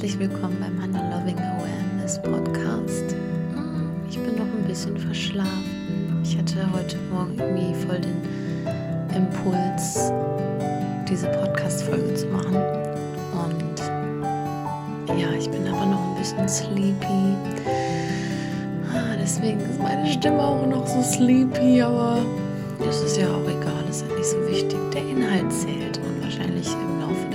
herzlich willkommen beim Hannah Loving Awareness Podcast. Ich bin noch ein bisschen verschlafen. Ich hatte heute Morgen irgendwie voll den Impuls, diese Podcast-Folge zu machen. Und ja, ich bin aber noch ein bisschen sleepy. Ah, deswegen ist meine Stimme auch noch so sleepy, aber das ist ja auch egal, das ist ja nicht so wichtig. Der Inhalt zählt und wahrscheinlich im Laufe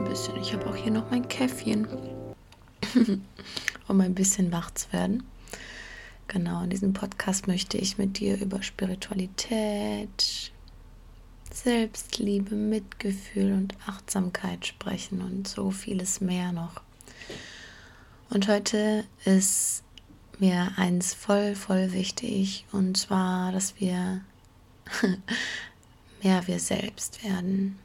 ein bisschen. Ich habe auch hier noch mein Käffchen, um ein bisschen wach zu werden. Genau, in diesem Podcast möchte ich mit dir über Spiritualität, Selbstliebe, Mitgefühl und Achtsamkeit sprechen und so vieles mehr noch. Und heute ist mir eins voll, voll wichtig und zwar, dass wir mehr wir selbst werden.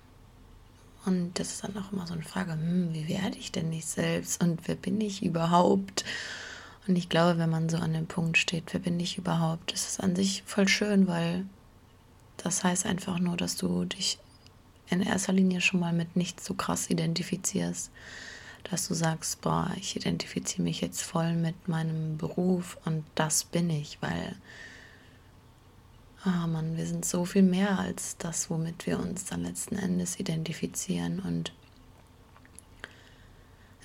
Und das ist dann auch immer so eine Frage, hm, wie werde ich denn nicht selbst und wer bin ich überhaupt? Und ich glaube, wenn man so an dem Punkt steht, wer bin ich überhaupt, ist es an sich voll schön, weil das heißt einfach nur, dass du dich in erster Linie schon mal mit nichts so krass identifizierst. Dass du sagst, boah, ich identifiziere mich jetzt voll mit meinem Beruf und das bin ich, weil, ah Mann, wir sind so viel mehr als das, womit wir uns dann letzten Endes identifizieren. Und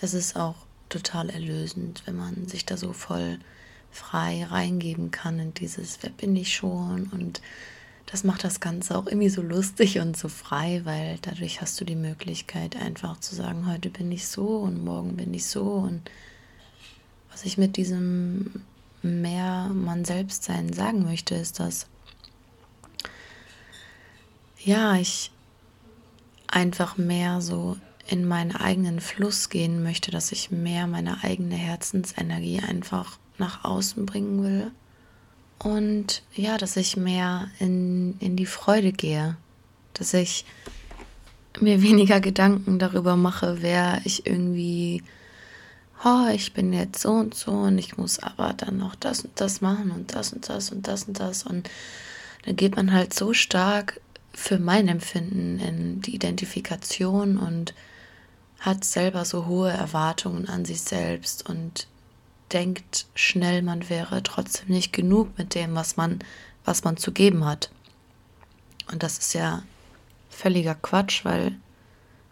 es ist auch total erlösend, wenn man sich da so voll frei reingeben kann in dieses, wer bin ich schon? Und das macht das Ganze auch irgendwie so lustig und so frei, weil dadurch hast du die Möglichkeit einfach zu sagen, heute bin ich so und morgen bin ich so. Und was ich mit diesem mehr man selbst sein sagen möchte, ist, dass ja, ich einfach mehr so in meinen eigenen Fluss gehen möchte, dass ich mehr meine eigene Herzensenergie einfach nach außen bringen will. Und ja, dass ich mehr in, in die Freude gehe, dass ich mir weniger Gedanken darüber mache, wer ich irgendwie, oh, ich bin jetzt so und so und ich muss aber dann noch das und das machen und das und das und das und das. Und dann geht man halt so stark für mein Empfinden in die Identifikation und hat selber so hohe Erwartungen an sich selbst und denkt schnell, man wäre trotzdem nicht genug mit dem, was man, was man zu geben hat. Und das ist ja völliger Quatsch, weil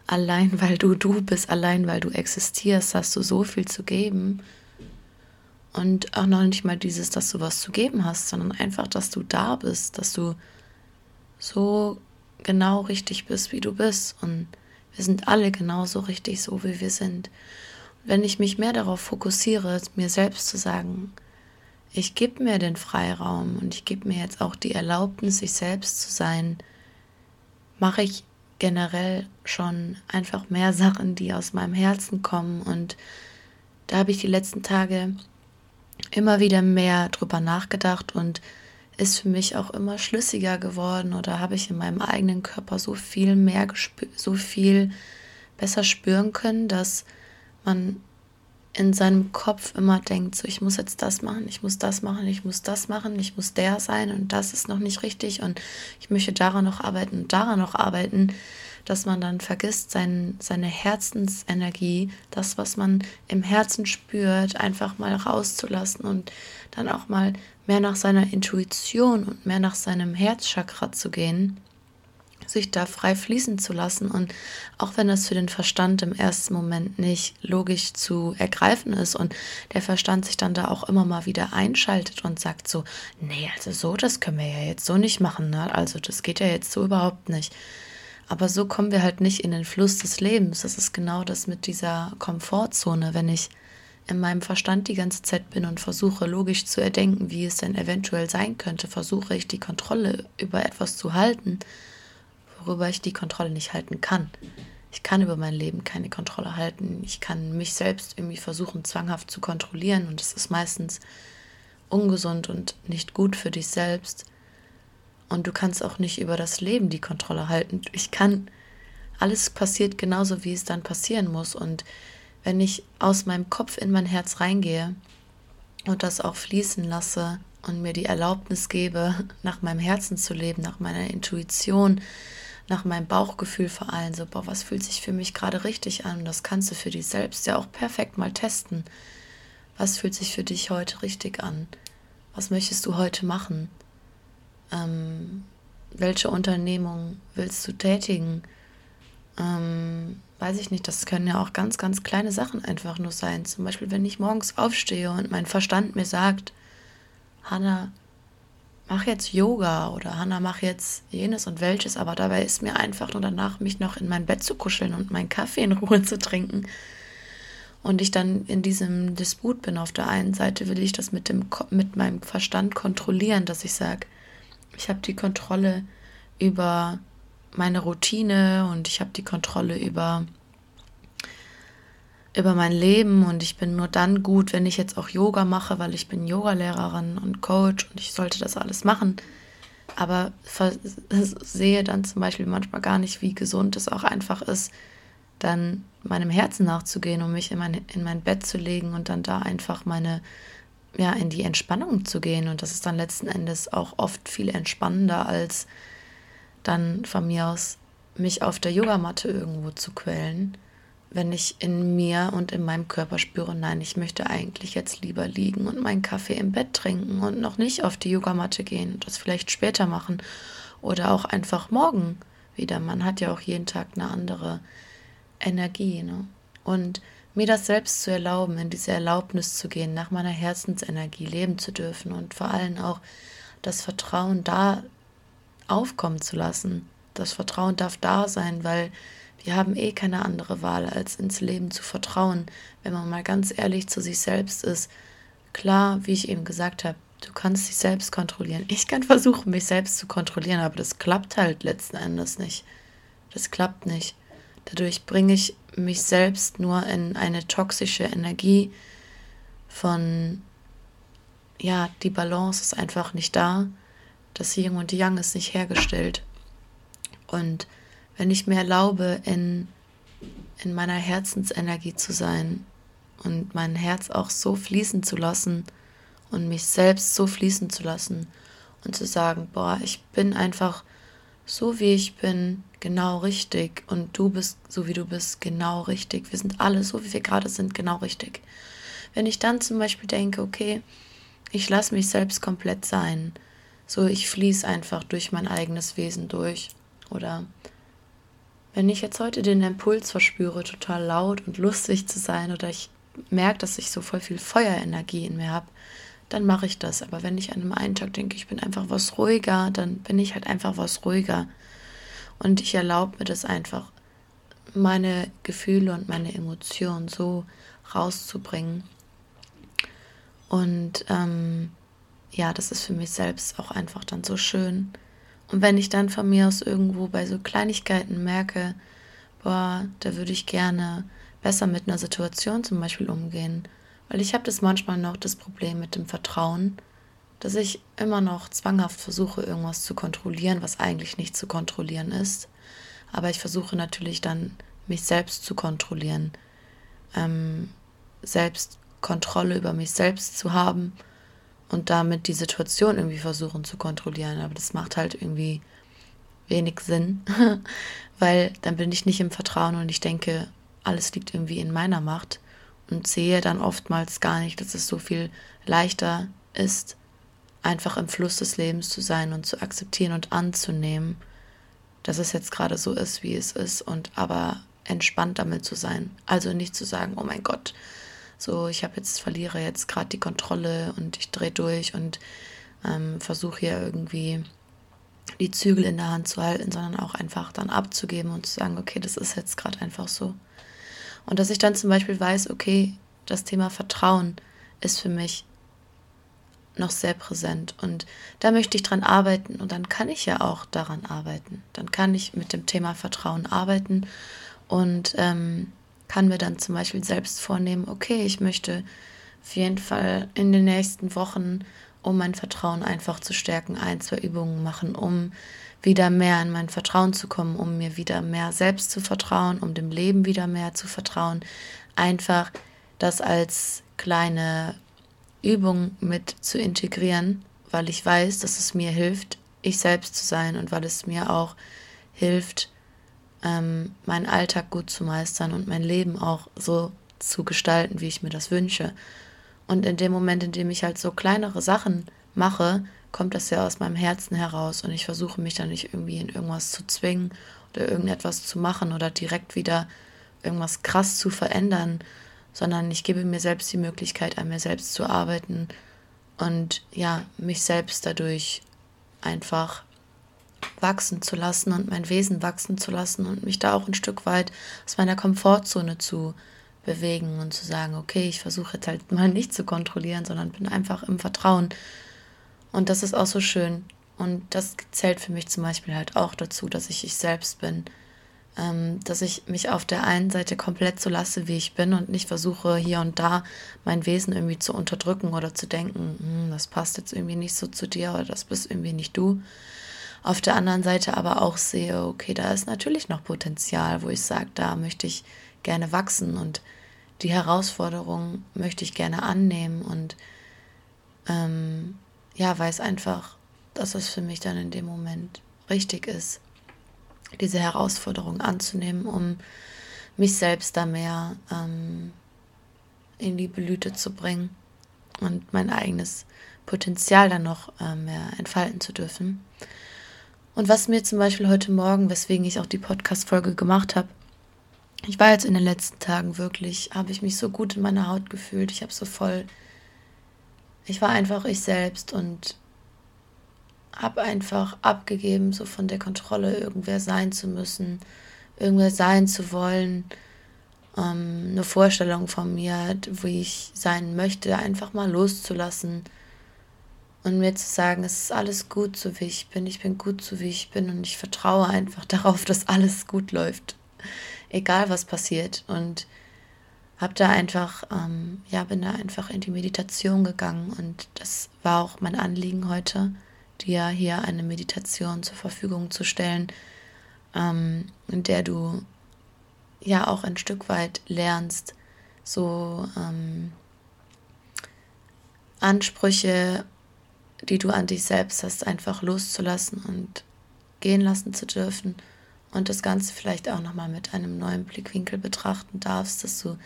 allein weil du du bist, allein weil du existierst, hast du so viel zu geben. Und auch noch nicht mal dieses, dass du was zu geben hast, sondern einfach, dass du da bist, dass du so genau richtig bist, wie du bist. Und wir sind alle genauso richtig so, wie wir sind. Und wenn ich mich mehr darauf fokussiere, mir selbst zu sagen, ich gebe mir den Freiraum und ich gebe mir jetzt auch die Erlaubnis, sich selbst zu sein, mache ich generell schon einfach mehr Sachen, die aus meinem Herzen kommen. Und da habe ich die letzten Tage immer wieder mehr drüber nachgedacht und ist für mich auch immer schlüssiger geworden oder habe ich in meinem eigenen Körper so viel mehr so viel besser spüren können, dass man in seinem Kopf immer denkt, so ich muss jetzt das machen, ich muss das machen, ich muss das machen, ich muss der sein und das ist noch nicht richtig und ich möchte daran noch arbeiten und daran noch arbeiten, dass man dann vergisst, sein, seine Herzensenergie, das, was man im Herzen spürt, einfach mal rauszulassen und dann auch mal mehr nach seiner Intuition und mehr nach seinem Herzchakra zu gehen, sich da frei fließen zu lassen. Und auch wenn das für den Verstand im ersten Moment nicht logisch zu ergreifen ist und der Verstand sich dann da auch immer mal wieder einschaltet und sagt so, nee, also so, das können wir ja jetzt so nicht machen, ne? Also das geht ja jetzt so überhaupt nicht. Aber so kommen wir halt nicht in den Fluss des Lebens. Das ist genau das mit dieser Komfortzone, wenn ich in meinem Verstand die ganze Zeit bin und versuche logisch zu erdenken, wie es denn eventuell sein könnte, versuche ich die Kontrolle über etwas zu halten, worüber ich die Kontrolle nicht halten kann. Ich kann über mein Leben keine Kontrolle halten. Ich kann mich selbst irgendwie versuchen, zwanghaft zu kontrollieren und es ist meistens ungesund und nicht gut für dich selbst. Und du kannst auch nicht über das Leben die Kontrolle halten. Ich kann, alles passiert genauso, wie es dann passieren muss. Und wenn ich aus meinem Kopf in mein Herz reingehe und das auch fließen lasse und mir die Erlaubnis gebe, nach meinem Herzen zu leben, nach meiner Intuition, nach meinem Bauchgefühl vor allem so, boah, was fühlt sich für mich gerade richtig an? Und das kannst du für dich selbst ja auch perfekt mal testen. Was fühlt sich für dich heute richtig an? Was möchtest du heute machen? Ähm, welche Unternehmung willst du tätigen? Ähm, weiß ich nicht, das können ja auch ganz, ganz kleine Sachen einfach nur sein. Zum Beispiel, wenn ich morgens aufstehe und mein Verstand mir sagt, Hanna, mach jetzt Yoga oder Hanna, mach jetzt jenes und welches, aber dabei ist mir einfach nur danach, mich noch in mein Bett zu kuscheln und meinen Kaffee in Ruhe zu trinken. Und ich dann in diesem Disput bin. Auf der einen Seite will ich das mit, dem, mit meinem Verstand kontrollieren, dass ich sage, ich habe die Kontrolle über meine Routine und ich habe die Kontrolle über über mein Leben und ich bin nur dann gut, wenn ich jetzt auch Yoga mache, weil ich bin Yogalehrerin und Coach und ich sollte das alles machen. Aber sehe dann zum Beispiel manchmal gar nicht, wie gesund es auch einfach ist, dann meinem Herzen nachzugehen und mich in mein, in mein Bett zu legen und dann da einfach meine, ja, in die Entspannung zu gehen. Und das ist dann letzten Endes auch oft viel entspannender, als dann von mir aus mich auf der Yogamatte irgendwo zu quälen wenn ich in mir und in meinem Körper spüre, nein, ich möchte eigentlich jetzt lieber liegen und meinen Kaffee im Bett trinken und noch nicht auf die Yogamatte gehen und das vielleicht später machen oder auch einfach morgen wieder. Man hat ja auch jeden Tag eine andere Energie. Ne? Und mir das selbst zu erlauben, in diese Erlaubnis zu gehen, nach meiner Herzensenergie leben zu dürfen und vor allem auch das Vertrauen da aufkommen zu lassen. Das Vertrauen darf da sein, weil wir haben eh keine andere Wahl, als ins Leben zu vertrauen, wenn man mal ganz ehrlich zu sich selbst ist. Klar, wie ich eben gesagt habe, du kannst dich selbst kontrollieren. Ich kann versuchen, mich selbst zu kontrollieren, aber das klappt halt letzten Endes nicht. Das klappt nicht. Dadurch bringe ich mich selbst nur in eine toxische Energie von, ja, die Balance ist einfach nicht da. Das Yin und Yang ist nicht hergestellt. Und wenn ich mir erlaube, in, in meiner Herzensenergie zu sein und mein Herz auch so fließen zu lassen und mich selbst so fließen zu lassen und zu sagen, boah, ich bin einfach so wie ich bin, genau richtig und du bist so wie du bist, genau richtig. Wir sind alle so wie wir gerade sind, genau richtig. Wenn ich dann zum Beispiel denke, okay, ich lasse mich selbst komplett sein, so ich fließe einfach durch mein eigenes Wesen durch oder wenn ich jetzt heute den Impuls verspüre, total laut und lustig zu sein oder ich merke, dass ich so voll viel Feuerenergie in mir habe, dann mache ich das. Aber wenn ich an einem einen Tag denke, ich bin einfach was ruhiger, dann bin ich halt einfach was ruhiger. Und ich erlaube mir das einfach, meine Gefühle und meine Emotionen so rauszubringen. Und ähm, ja, das ist für mich selbst auch einfach dann so schön. Und wenn ich dann von mir aus irgendwo bei so Kleinigkeiten merke, boah, da würde ich gerne besser mit einer Situation zum Beispiel umgehen, weil ich habe das manchmal noch das Problem mit dem Vertrauen, dass ich immer noch zwanghaft versuche, irgendwas zu kontrollieren, was eigentlich nicht zu kontrollieren ist. Aber ich versuche natürlich dann, mich selbst zu kontrollieren, ähm, selbst Kontrolle über mich selbst zu haben und damit die Situation irgendwie versuchen zu kontrollieren. Aber das macht halt irgendwie wenig Sinn, weil dann bin ich nicht im Vertrauen und ich denke, alles liegt irgendwie in meiner Macht und sehe dann oftmals gar nicht, dass es so viel leichter ist, einfach im Fluss des Lebens zu sein und zu akzeptieren und anzunehmen, dass es jetzt gerade so ist, wie es ist und aber entspannt damit zu sein. Also nicht zu sagen, oh mein Gott, so ich habe jetzt, verliere jetzt gerade die Kontrolle und ich drehe durch und ähm, versuche hier irgendwie die Zügel in der Hand zu halten, sondern auch einfach dann abzugeben und zu sagen, okay, das ist jetzt gerade einfach so. Und dass ich dann zum Beispiel weiß, okay, das Thema Vertrauen ist für mich noch sehr präsent und da möchte ich dran arbeiten und dann kann ich ja auch daran arbeiten. Dann kann ich mit dem Thema Vertrauen arbeiten und ähm, kann mir dann zum Beispiel selbst vornehmen, okay, ich möchte auf jeden Fall in den nächsten Wochen, um mein Vertrauen einfach zu stärken, ein, zwei Übungen machen, um wieder mehr in mein Vertrauen zu kommen, um mir wieder mehr selbst zu vertrauen, um dem Leben wieder mehr zu vertrauen. Einfach das als kleine Übung mit zu integrieren, weil ich weiß, dass es mir hilft, ich selbst zu sein und weil es mir auch hilft, ähm, meinen Alltag gut zu meistern und mein Leben auch so zu gestalten, wie ich mir das wünsche. Und in dem Moment, in dem ich halt so kleinere Sachen mache, kommt das ja aus meinem Herzen heraus und ich versuche mich dann nicht irgendwie in irgendwas zu zwingen oder irgendetwas zu machen oder direkt wieder irgendwas krass zu verändern, sondern ich gebe mir selbst die Möglichkeit, an mir selbst zu arbeiten und ja, mich selbst dadurch einfach wachsen zu lassen und mein Wesen wachsen zu lassen und mich da auch ein Stück weit aus meiner Komfortzone zu bewegen und zu sagen, okay, ich versuche jetzt halt mal nicht zu kontrollieren, sondern bin einfach im Vertrauen. Und das ist auch so schön. Und das zählt für mich zum Beispiel halt auch dazu, dass ich ich selbst bin. Ähm, dass ich mich auf der einen Seite komplett so lasse, wie ich bin und nicht versuche, hier und da mein Wesen irgendwie zu unterdrücken oder zu denken, hm, das passt jetzt irgendwie nicht so zu dir oder das bist irgendwie nicht du auf der anderen Seite aber auch sehe, okay, da ist natürlich noch Potenzial, wo ich sage, da möchte ich gerne wachsen und die Herausforderung möchte ich gerne annehmen und ähm, ja, weiß einfach, dass es für mich dann in dem Moment richtig ist, diese Herausforderung anzunehmen, um mich selbst da mehr ähm, in die Blüte zu bringen und mein eigenes Potenzial dann noch äh, mehr entfalten zu dürfen. Und was mir zum Beispiel heute Morgen, weswegen ich auch die Podcast-Folge gemacht habe, ich war jetzt in den letzten Tagen wirklich, habe ich mich so gut in meiner Haut gefühlt. Ich habe so voll, ich war einfach ich selbst und habe einfach abgegeben, so von der Kontrolle, irgendwer sein zu müssen, irgendwer sein zu wollen. Ähm, eine Vorstellung von mir, wie ich sein möchte, einfach mal loszulassen und mir zu sagen, es ist alles gut, so wie ich bin, ich bin gut, so wie ich bin und ich vertraue einfach darauf, dass alles gut läuft, egal was passiert. Und habe da einfach, ähm, ja, bin da einfach in die Meditation gegangen und das war auch mein Anliegen heute, dir hier eine Meditation zur Verfügung zu stellen, ähm, in der du ja auch ein Stück weit lernst, so ähm, Ansprüche die du an dich selbst hast, einfach loszulassen und gehen lassen zu dürfen und das Ganze vielleicht auch nochmal mit einem neuen Blickwinkel betrachten darfst, dass du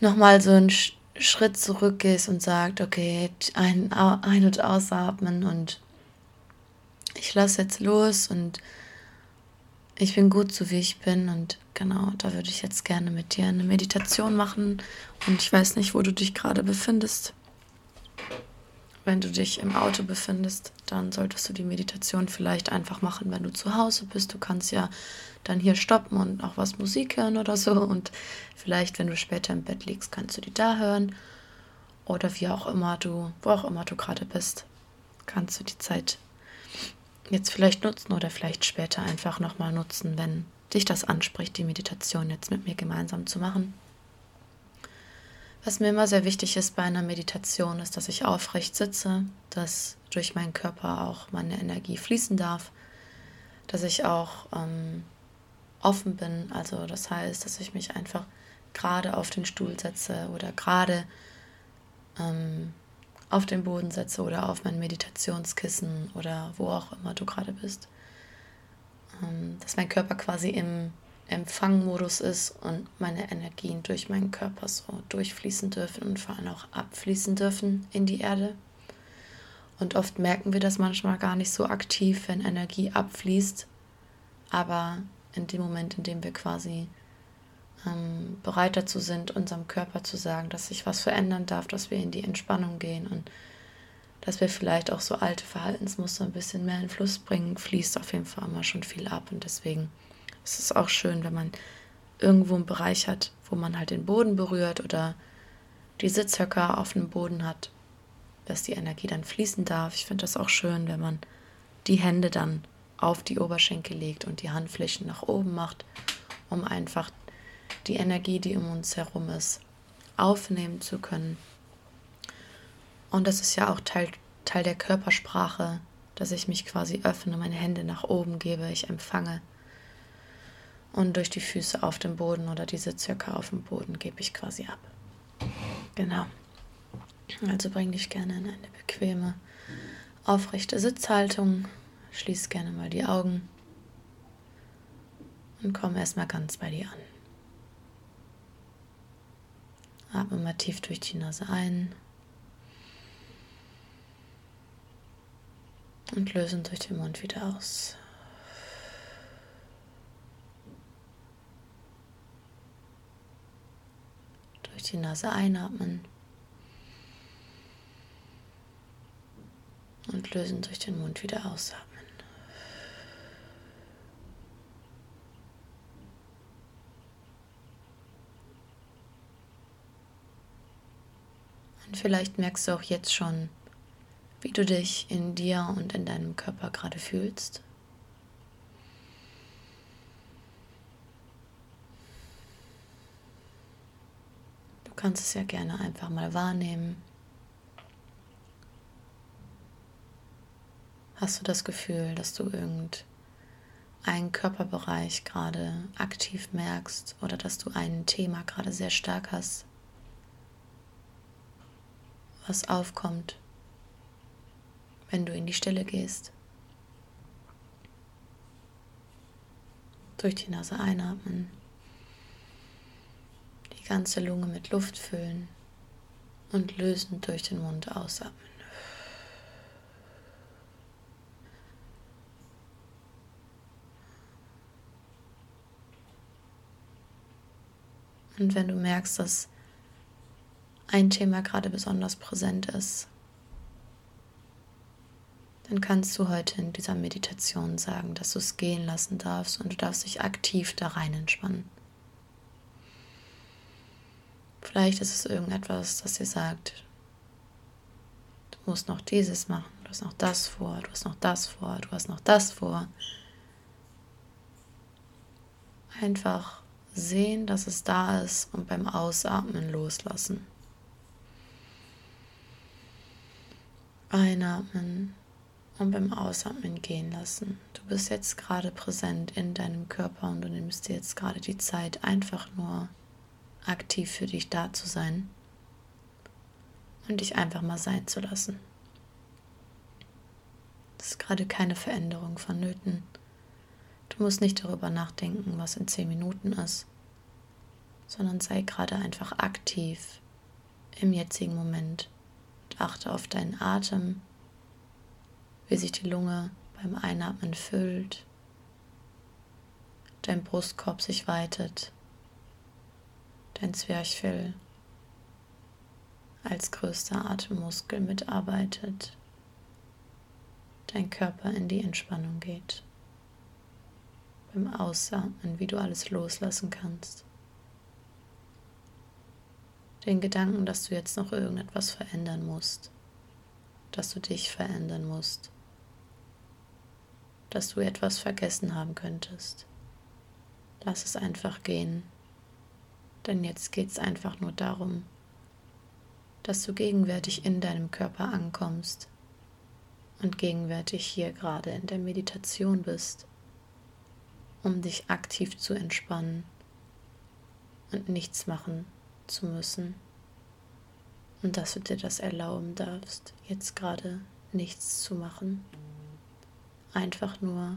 nochmal so einen Schritt zurückgehst und sagst, okay, ein, ein- und ausatmen und ich lasse jetzt los und ich bin gut so wie ich bin und genau, da würde ich jetzt gerne mit dir eine Meditation machen und ich weiß nicht, wo du dich gerade befindest. Wenn du dich im Auto befindest, dann solltest du die Meditation vielleicht einfach machen, wenn du zu Hause bist. Du kannst ja dann hier stoppen und auch was Musik hören oder so. Und vielleicht, wenn du später im Bett liegst, kannst du die da hören. Oder wie auch immer du, wo auch immer du gerade bist, kannst du die Zeit jetzt vielleicht nutzen oder vielleicht später einfach nochmal nutzen, wenn dich das anspricht, die Meditation jetzt mit mir gemeinsam zu machen. Was mir immer sehr wichtig ist bei einer Meditation, ist, dass ich aufrecht sitze, dass durch meinen Körper auch meine Energie fließen darf, dass ich auch ähm, offen bin. Also das heißt, dass ich mich einfach gerade auf den Stuhl setze oder gerade ähm, auf den Boden setze oder auf mein Meditationskissen oder wo auch immer du gerade bist. Ähm, dass mein Körper quasi im Empfangmodus ist und meine Energien durch meinen Körper so durchfließen dürfen und vor allem auch abfließen dürfen in die Erde. Und oft merken wir das manchmal gar nicht so aktiv, wenn Energie abfließt. Aber in dem Moment, in dem wir quasi ähm, bereit dazu sind, unserem Körper zu sagen, dass sich was verändern darf, dass wir in die Entspannung gehen und dass wir vielleicht auch so alte Verhaltensmuster ein bisschen mehr in Fluss bringen, fließt auf jeden Fall immer schon viel ab. Und deswegen es ist auch schön, wenn man irgendwo einen Bereich hat, wo man halt den Boden berührt oder die Sitzhöcker auf dem Boden hat, dass die Energie dann fließen darf. Ich finde das auch schön, wenn man die Hände dann auf die Oberschenkel legt und die Handflächen nach oben macht, um einfach die Energie, die um uns herum ist, aufnehmen zu können. Und das ist ja auch Teil, Teil der Körpersprache, dass ich mich quasi öffne, meine Hände nach oben gebe, ich empfange und durch die Füße auf dem Boden oder diese circa auf dem Boden gebe ich quasi ab. Genau. Also bring dich gerne in eine bequeme, aufrechte Sitzhaltung. Schließ gerne mal die Augen. Und komm erstmal ganz bei dir an. Atme mal tief durch die Nase ein. Und lösen durch den Mund wieder aus. Durch die Nase einatmen. Und lösen durch den Mund wieder ausatmen. Und vielleicht merkst du auch jetzt schon, wie du dich in dir und in deinem Körper gerade fühlst. Du kannst es ja gerne einfach mal wahrnehmen. Hast du das Gefühl, dass du irgendeinen Körperbereich gerade aktiv merkst oder dass du ein Thema gerade sehr stark hast, was aufkommt? wenn du in die Stille gehst. Durch die Nase einatmen, ganze Lunge mit Luft füllen und lösend durch den Mund ausatmen. Und wenn du merkst, dass ein Thema gerade besonders präsent ist, dann kannst du heute in dieser Meditation sagen, dass du es gehen lassen darfst und du darfst dich aktiv da rein entspannen. Vielleicht ist es irgendetwas, das dir sagt, du musst noch dieses machen, du hast noch das vor, du hast noch das vor, du hast noch das vor. Einfach sehen, dass es da ist und beim Ausatmen loslassen. Einatmen und beim Ausatmen gehen lassen. Du bist jetzt gerade präsent in deinem Körper und du nimmst dir jetzt gerade die Zeit, einfach nur aktiv für dich da zu sein und dich einfach mal sein zu lassen. Es ist gerade keine Veränderung vonnöten. Du musst nicht darüber nachdenken, was in zehn Minuten ist, sondern sei gerade einfach aktiv im jetzigen Moment und achte auf deinen Atem wie sich die Lunge beim Einatmen füllt, dein Brustkorb sich weitet, dein Zwerchfell als größter Atemmuskel mitarbeitet, dein Körper in die Entspannung geht. Beim Ausatmen, wie du alles loslassen kannst. Den Gedanken, dass du jetzt noch irgendetwas verändern musst, dass du dich verändern musst dass du etwas vergessen haben könntest. Lass es einfach gehen, denn jetzt geht es einfach nur darum, dass du gegenwärtig in deinem Körper ankommst und gegenwärtig hier gerade in der Meditation bist, um dich aktiv zu entspannen und nichts machen zu müssen. Und dass du dir das erlauben darfst, jetzt gerade nichts zu machen einfach nur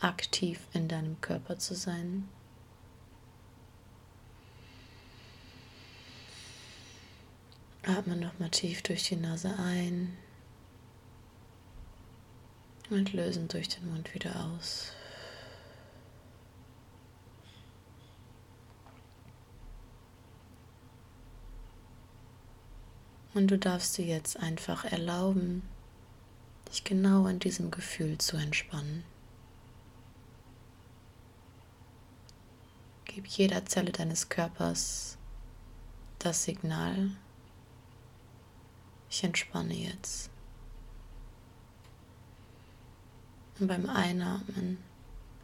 aktiv in deinem Körper zu sein. Atme nochmal tief durch die Nase ein und lösen durch den Mund wieder aus. Und du darfst dir jetzt einfach erlauben, dich genau in diesem Gefühl zu entspannen. Gib jeder Zelle deines Körpers das Signal, ich entspanne jetzt. Und beim Einatmen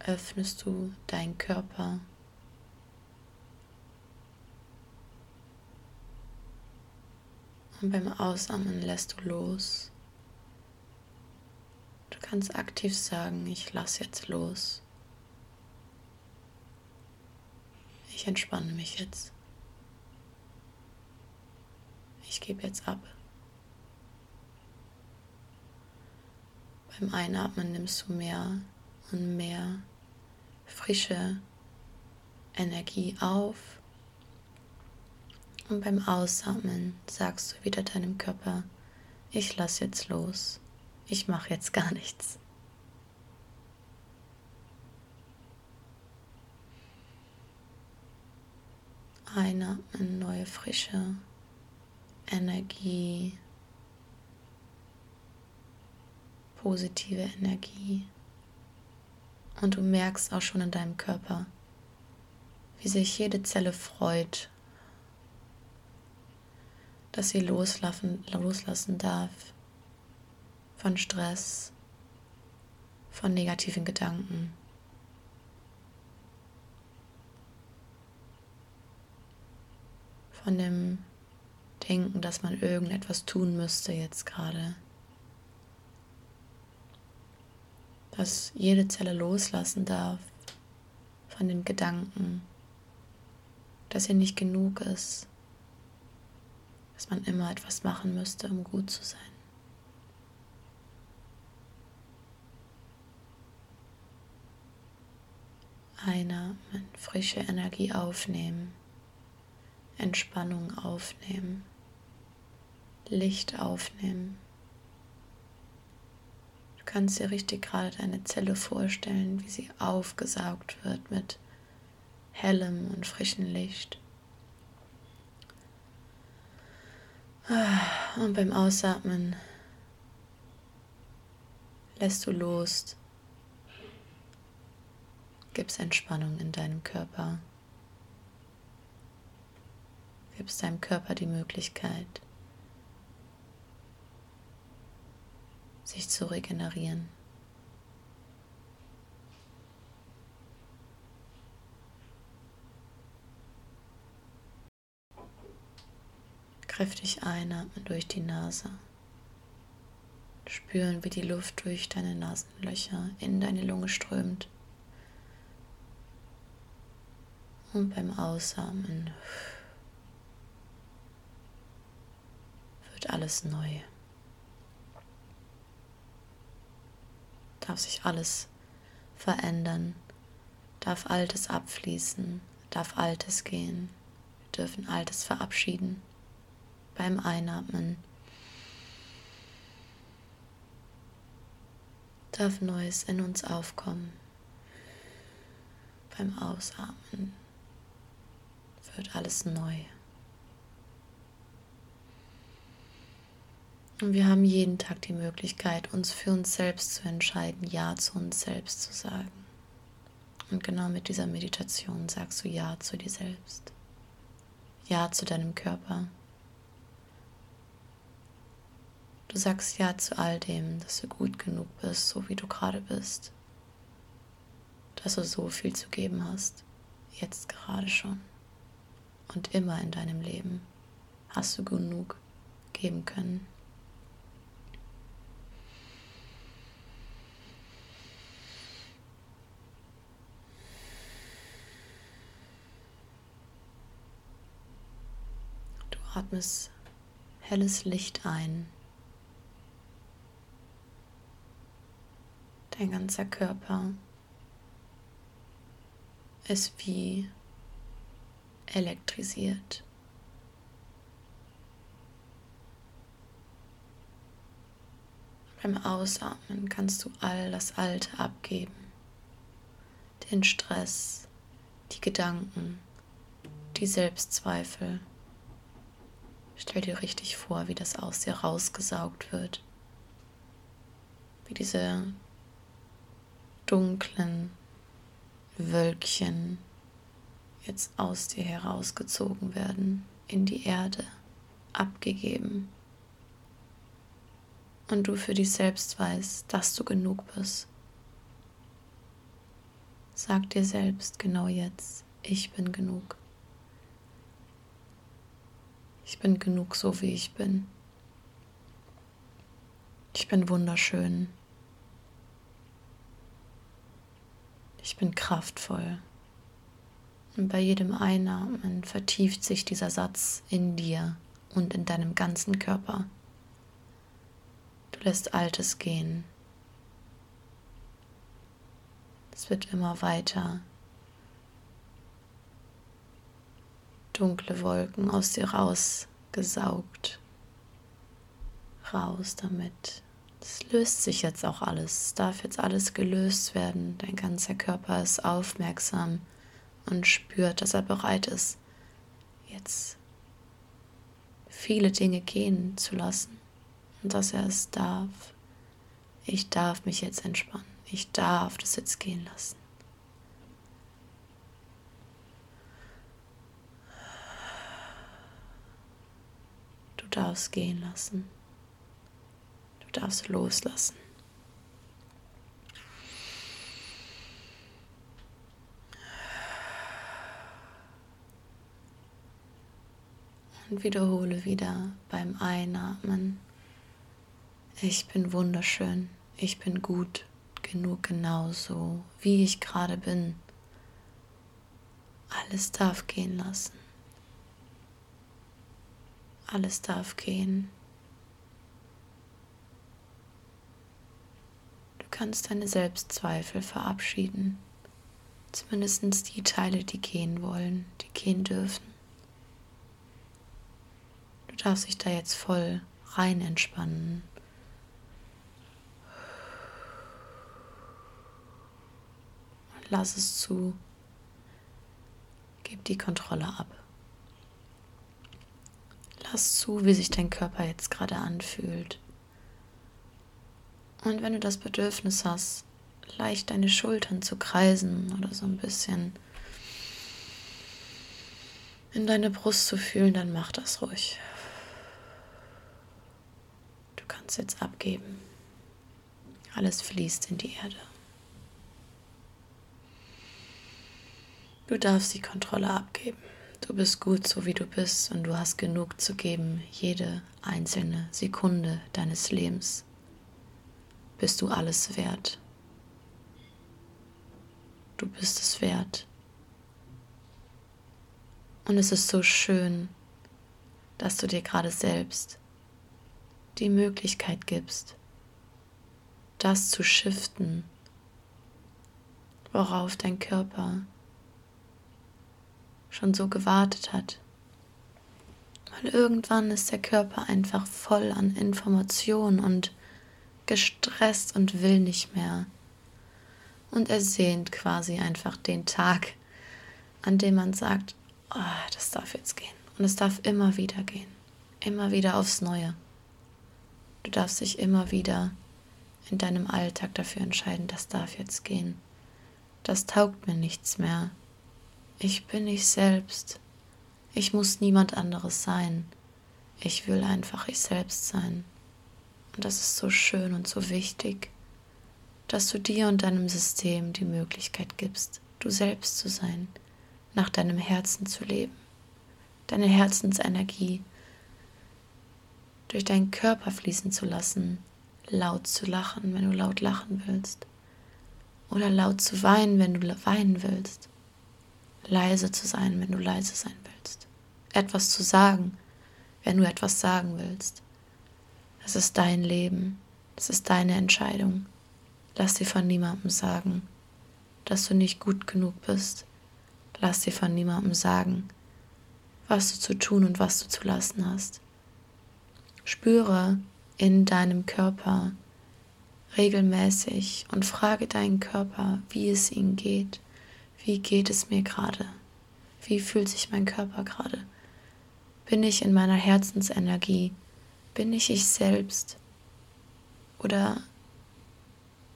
öffnest du deinen Körper. Und beim Ausatmen lässt du los kannst aktiv sagen, ich lasse jetzt los. Ich entspanne mich jetzt. Ich gebe jetzt ab. Beim Einatmen nimmst du mehr und mehr frische Energie auf. Und beim Ausatmen sagst du wieder deinem Körper, ich lasse jetzt los, ich mache jetzt gar nichts. Einatmen, neue frische Energie, positive Energie. Und du merkst auch schon in deinem Körper, wie sich jede Zelle freut, dass sie loslassen, loslassen darf von Stress, von negativen Gedanken. Von dem Denken, dass man irgendetwas tun müsste jetzt gerade. Dass jede Zelle loslassen darf von den Gedanken, dass sie nicht genug ist, dass man immer etwas machen müsste, um gut zu sein. Einatmen, frische Energie aufnehmen, Entspannung aufnehmen, Licht aufnehmen. Kannst dir richtig gerade deine Zelle vorstellen, wie sie aufgesaugt wird mit hellem und frischem Licht. Und beim Ausatmen lässt du los, gibst Entspannung in deinem Körper, gibst deinem Körper die Möglichkeit, sich zu regenerieren. Kräftig einatmen durch die Nase. Spüren, wie die Luft durch deine Nasenlöcher in deine Lunge strömt. Und beim Ausatmen wird alles neu. Darf sich alles verändern, darf Altes abfließen, darf Altes gehen. Wir dürfen Altes verabschieden beim Einatmen. Darf Neues in uns aufkommen. Beim Ausatmen wird alles neu. Und wir haben jeden Tag die Möglichkeit, uns für uns selbst zu entscheiden, Ja zu uns selbst zu sagen. Und genau mit dieser Meditation sagst du Ja zu dir selbst. Ja zu deinem Körper. Du sagst ja zu all dem, dass du gut genug bist, so wie du gerade bist. Dass du so viel zu geben hast, jetzt gerade schon. Und immer in deinem Leben hast du genug geben können. Du atmest helles Licht ein. Dein ganzer Körper ist wie elektrisiert. Beim Ausatmen kannst du all das Alte abgeben. Den Stress, die Gedanken, die Selbstzweifel. Stell dir richtig vor, wie das aus dir rausgesaugt wird. Wie diese dunklen Wölkchen jetzt aus dir herausgezogen werden, in die Erde abgegeben. Und du für dich selbst weißt, dass du genug bist. Sag dir selbst genau jetzt, ich bin genug. Ich bin genug so, wie ich bin. Ich bin wunderschön. Ich bin kraftvoll. Und bei jedem Einatmen vertieft sich dieser Satz in dir und in deinem ganzen Körper. Du lässt Altes gehen. Es wird immer weiter. Dunkle Wolken aus dir rausgesaugt. Raus damit. Es löst sich jetzt auch alles. Es darf jetzt alles gelöst werden. Dein ganzer Körper ist aufmerksam und spürt, dass er bereit ist, jetzt viele Dinge gehen zu lassen und dass er es darf. Ich darf mich jetzt entspannen. Ich darf das jetzt gehen lassen. Du darfst gehen lassen. Du darfst loslassen. Und wiederhole wieder beim Einatmen. Ich bin wunderschön. Ich bin gut genug genauso, wie ich gerade bin. Alles darf gehen lassen. Alles darf gehen. Du kannst deine Selbstzweifel verabschieden. Zumindest die Teile, die gehen wollen, die gehen dürfen darfst dich da jetzt voll rein entspannen. Lass es zu. Gib die Kontrolle ab. Lass zu, wie sich dein Körper jetzt gerade anfühlt. Und wenn du das Bedürfnis hast, leicht deine Schultern zu kreisen oder so ein bisschen in deine Brust zu fühlen, dann mach das ruhig kannst jetzt abgeben. Alles fließt in die Erde. Du darfst die Kontrolle abgeben. Du bist gut so wie du bist und du hast genug zu geben. Jede einzelne Sekunde deines Lebens bist du alles wert. Du bist es wert. Und es ist so schön, dass du dir gerade selbst die Möglichkeit gibst, das zu shiften, worauf dein Körper schon so gewartet hat. Weil irgendwann ist der Körper einfach voll an Informationen und gestresst und will nicht mehr. Und er sehnt quasi einfach den Tag, an dem man sagt, oh, das darf jetzt gehen. Und es darf immer wieder gehen. Immer wieder aufs Neue. Du darfst dich immer wieder in deinem Alltag dafür entscheiden, das darf jetzt gehen. Das taugt mir nichts mehr. Ich bin ich selbst. Ich muss niemand anderes sein. Ich will einfach ich selbst sein. Und das ist so schön und so wichtig, dass du dir und deinem System die Möglichkeit gibst, du selbst zu sein, nach deinem Herzen zu leben, deine Herzensenergie durch deinen Körper fließen zu lassen, laut zu lachen, wenn du laut lachen willst, oder laut zu weinen, wenn du weinen willst, leise zu sein, wenn du leise sein willst, etwas zu sagen, wenn du etwas sagen willst. Das ist dein Leben, das ist deine Entscheidung. Lass dir von niemandem sagen, dass du nicht gut genug bist. Lass dir von niemandem sagen, was du zu tun und was du zu lassen hast. Spüre in deinem Körper regelmäßig und frage deinen Körper, wie es ihm geht. Wie geht es mir gerade? Wie fühlt sich mein Körper gerade? Bin ich in meiner Herzensenergie? Bin ich ich selbst? Oder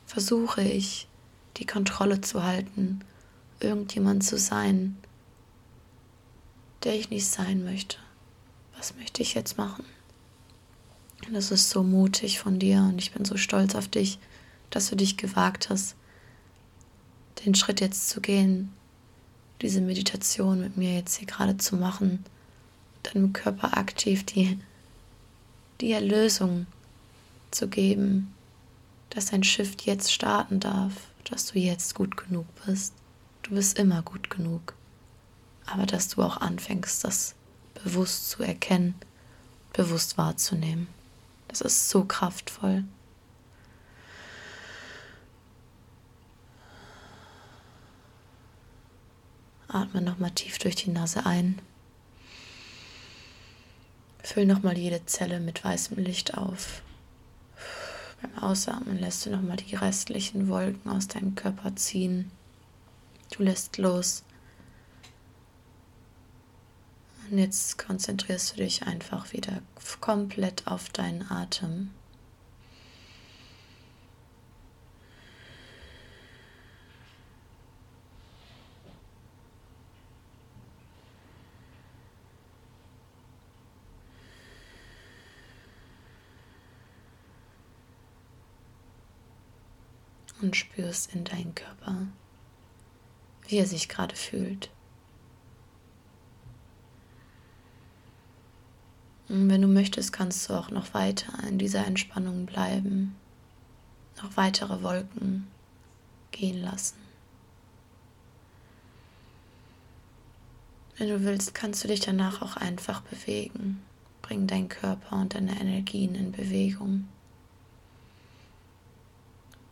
versuche ich, die Kontrolle zu halten, irgendjemand zu sein, der ich nicht sein möchte? Was möchte ich jetzt machen? Das ist so mutig von dir und ich bin so stolz auf dich, dass du dich gewagt hast, den Schritt jetzt zu gehen, diese Meditation mit mir jetzt hier gerade zu machen, deinem Körper aktiv die, die Erlösung zu geben, dass dein Shift jetzt starten darf, dass du jetzt gut genug bist. Du bist immer gut genug. Aber dass du auch anfängst, das bewusst zu erkennen, bewusst wahrzunehmen. Das ist so kraftvoll. Atme nochmal tief durch die Nase ein. Füll nochmal jede Zelle mit weißem Licht auf. Beim Ausatmen lässt du nochmal die restlichen Wolken aus deinem Körper ziehen. Du lässt los. Und jetzt konzentrierst du dich einfach wieder komplett auf deinen Atem. Und spürst in deinen Körper, wie er sich gerade fühlt. Und wenn du möchtest, kannst du auch noch weiter in dieser Entspannung bleiben, noch weitere Wolken gehen lassen. Wenn du willst, kannst du dich danach auch einfach bewegen. Bring deinen Körper und deine Energien in Bewegung.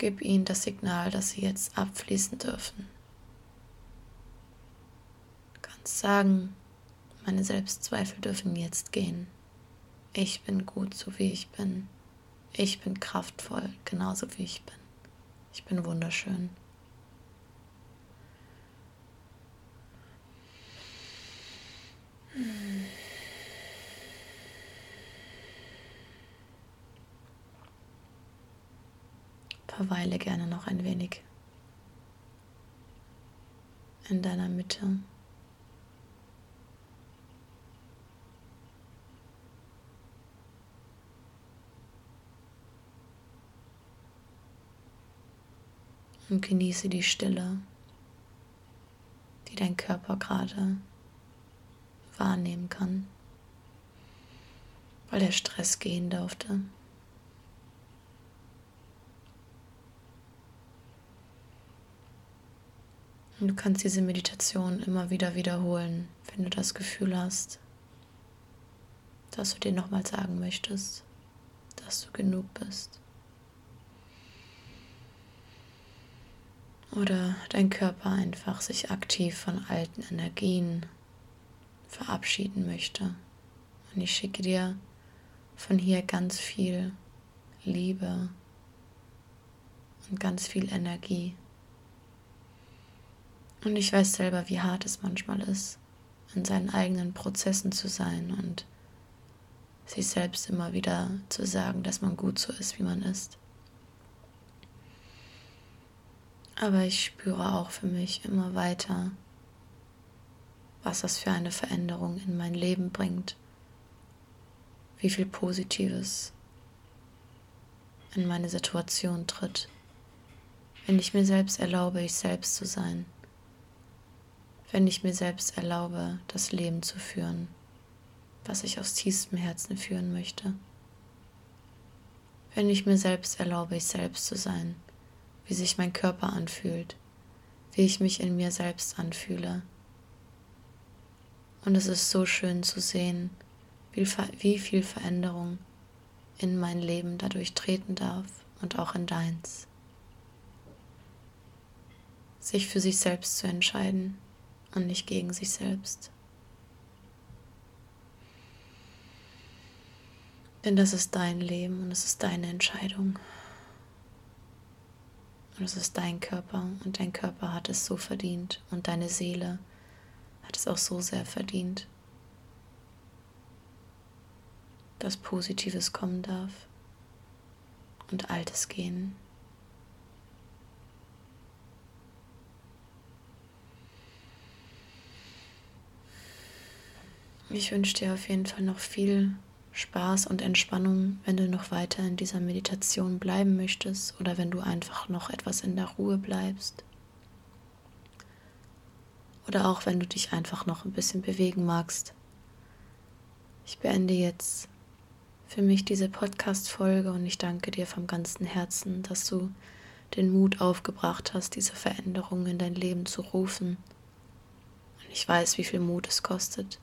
Gib ihnen das Signal, dass sie jetzt abfließen dürfen. Du kannst sagen, meine Selbstzweifel dürfen jetzt gehen. Ich bin gut, so wie ich bin. Ich bin kraftvoll, genauso wie ich bin. Ich bin wunderschön. Verweile gerne noch ein wenig in deiner Mitte. Und genieße die Stille, die dein Körper gerade wahrnehmen kann, weil der Stress gehen durfte. Und du kannst diese Meditation immer wieder wiederholen, wenn du das Gefühl hast, dass du dir nochmal sagen möchtest, dass du genug bist. Oder dein Körper einfach sich aktiv von alten Energien verabschieden möchte. Und ich schicke dir von hier ganz viel Liebe und ganz viel Energie. Und ich weiß selber, wie hart es manchmal ist, in seinen eigenen Prozessen zu sein und sich selbst immer wieder zu sagen, dass man gut so ist, wie man ist. Aber ich spüre auch für mich immer weiter, was das für eine Veränderung in mein Leben bringt, wie viel Positives in meine Situation tritt, wenn ich mir selbst erlaube, ich selbst zu sein wenn ich mir selbst erlaube, das Leben zu führen, was ich aus tiefstem Herzen führen möchte. Wenn ich mir selbst erlaube, ich selbst zu sein, wie sich mein Körper anfühlt, wie ich mich in mir selbst anfühle. Und es ist so schön zu sehen, wie, viel Veränderung in mein Leben dadurch treten darf und auch in deins. Sich für sich selbst zu entscheiden, und nicht gegen sich selbst. Denn das ist dein Leben und es ist deine Entscheidung. Und es ist dein Körper und dein Körper hat es so verdient und deine Seele hat es auch so sehr verdient, dass Positives kommen darf und Altes gehen. Ich wünsche dir auf jeden Fall noch viel Spaß und Entspannung, wenn du noch weiter in dieser Meditation bleiben möchtest oder wenn du einfach noch etwas in der Ruhe bleibst. Oder auch wenn du dich einfach noch ein bisschen bewegen magst. Ich beende jetzt für mich diese Podcast-Folge und ich danke dir vom ganzen Herzen, dass du den Mut aufgebracht hast, diese Veränderung in dein Leben zu rufen. Und ich weiß, wie viel Mut es kostet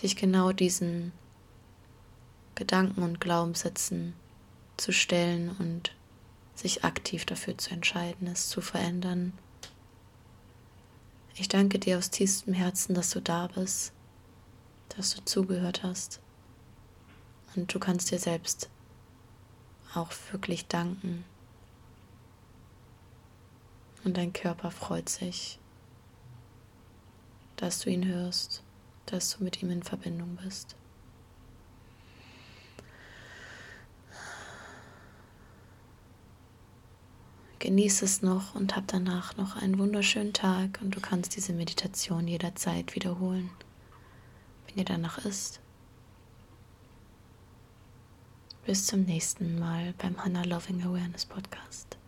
sich genau diesen Gedanken und Glaubenssätzen zu stellen und sich aktiv dafür zu entscheiden, es zu verändern. Ich danke dir aus tiefstem Herzen, dass du da bist, dass du zugehört hast. Und du kannst dir selbst auch wirklich danken. Und dein Körper freut sich, dass du ihn hörst, dass du mit ihm in Verbindung bist. Genieß es noch und hab danach noch einen wunderschönen Tag und du kannst diese Meditation jederzeit wiederholen, wenn dir danach ist. Bis zum nächsten Mal beim Hannah Loving Awareness Podcast.